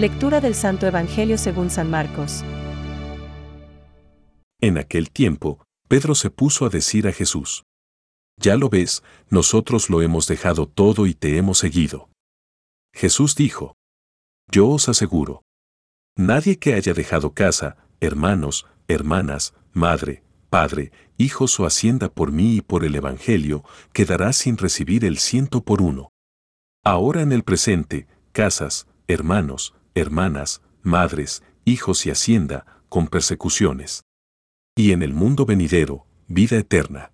Lectura del Santo Evangelio según San Marcos. En aquel tiempo, Pedro se puso a decir a Jesús, Ya lo ves, nosotros lo hemos dejado todo y te hemos seguido. Jesús dijo, Yo os aseguro, nadie que haya dejado casa, hermanos, hermanas, madre, padre, hijos o hacienda por mí y por el Evangelio, quedará sin recibir el ciento por uno. Ahora en el presente, casas, hermanos, hermanas, madres, hijos y hacienda, con persecuciones. Y en el mundo venidero, vida eterna.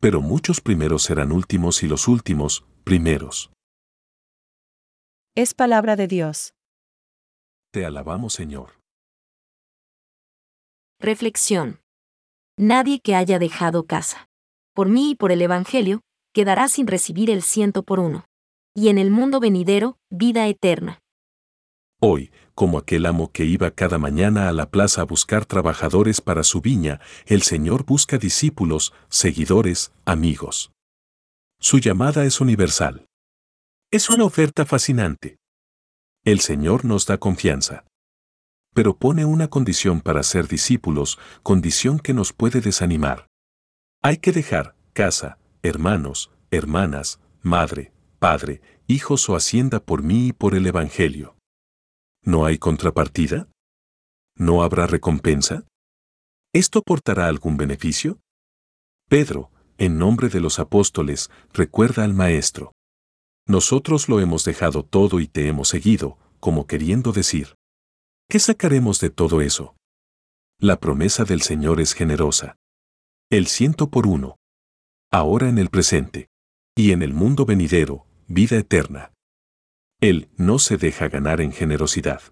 Pero muchos primeros serán últimos y los últimos, primeros. Es palabra de Dios. Te alabamos, Señor. Reflexión. Nadie que haya dejado casa. Por mí y por el Evangelio, quedará sin recibir el ciento por uno. Y en el mundo venidero, vida eterna. Hoy, como aquel amo que iba cada mañana a la plaza a buscar trabajadores para su viña, el Señor busca discípulos, seguidores, amigos. Su llamada es universal. Es una oferta fascinante. El Señor nos da confianza. Pero pone una condición para ser discípulos, condición que nos puede desanimar. Hay que dejar casa, hermanos, hermanas, madre, padre, hijos o hacienda por mí y por el Evangelio. ¿No hay contrapartida? ¿No habrá recompensa? ¿Esto portará algún beneficio? Pedro, en nombre de los apóstoles, recuerda al Maestro. Nosotros lo hemos dejado todo y te hemos seguido, como queriendo decir. ¿Qué sacaremos de todo eso? La promesa del Señor es generosa. El ciento por uno. Ahora en el presente. Y en el mundo venidero, vida eterna. Él no se deja ganar en generosidad.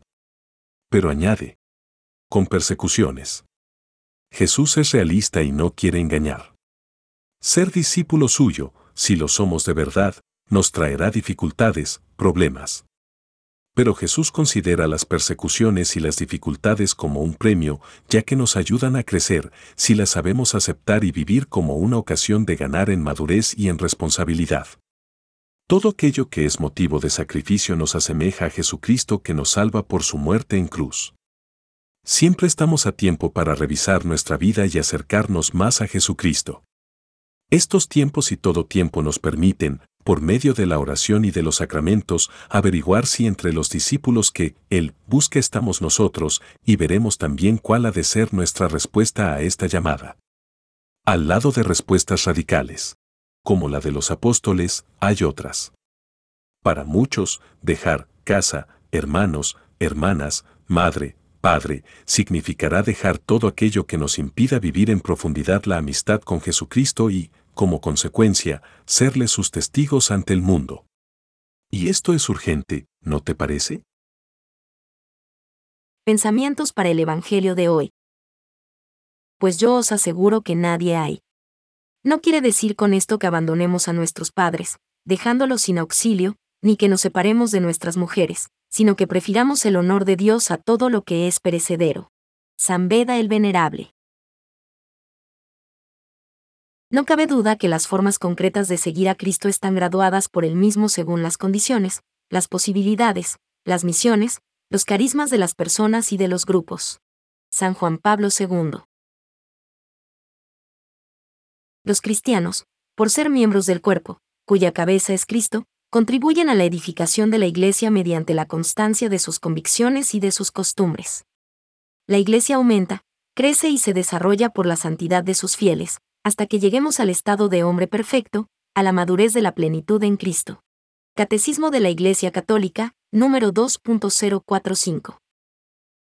Pero añade, con persecuciones. Jesús es realista y no quiere engañar. Ser discípulo suyo, si lo somos de verdad, nos traerá dificultades, problemas. Pero Jesús considera las persecuciones y las dificultades como un premio, ya que nos ayudan a crecer si las sabemos aceptar y vivir como una ocasión de ganar en madurez y en responsabilidad. Todo aquello que es motivo de sacrificio nos asemeja a Jesucristo que nos salva por su muerte en cruz. Siempre estamos a tiempo para revisar nuestra vida y acercarnos más a Jesucristo. Estos tiempos y todo tiempo nos permiten, por medio de la oración y de los sacramentos, averiguar si entre los discípulos que Él busca estamos nosotros, y veremos también cuál ha de ser nuestra respuesta a esta llamada. Al lado de respuestas radicales como la de los apóstoles, hay otras. Para muchos, dejar casa, hermanos, hermanas, madre, padre, significará dejar todo aquello que nos impida vivir en profundidad la amistad con Jesucristo y, como consecuencia, serle sus testigos ante el mundo. Y esto es urgente, ¿no te parece? Pensamientos para el Evangelio de hoy. Pues yo os aseguro que nadie hay no quiere decir con esto que abandonemos a nuestros padres, dejándolos sin auxilio, ni que nos separemos de nuestras mujeres, sino que prefiramos el honor de Dios a todo lo que es perecedero. San Beda el Venerable. No cabe duda que las formas concretas de seguir a Cristo están graduadas por él mismo según las condiciones, las posibilidades, las misiones, los carismas de las personas y de los grupos. San Juan Pablo II. Los cristianos, por ser miembros del cuerpo, cuya cabeza es Cristo, contribuyen a la edificación de la Iglesia mediante la constancia de sus convicciones y de sus costumbres. La Iglesia aumenta, crece y se desarrolla por la santidad de sus fieles, hasta que lleguemos al estado de hombre perfecto, a la madurez de la plenitud en Cristo. Catecismo de la Iglesia Católica, número 2.045.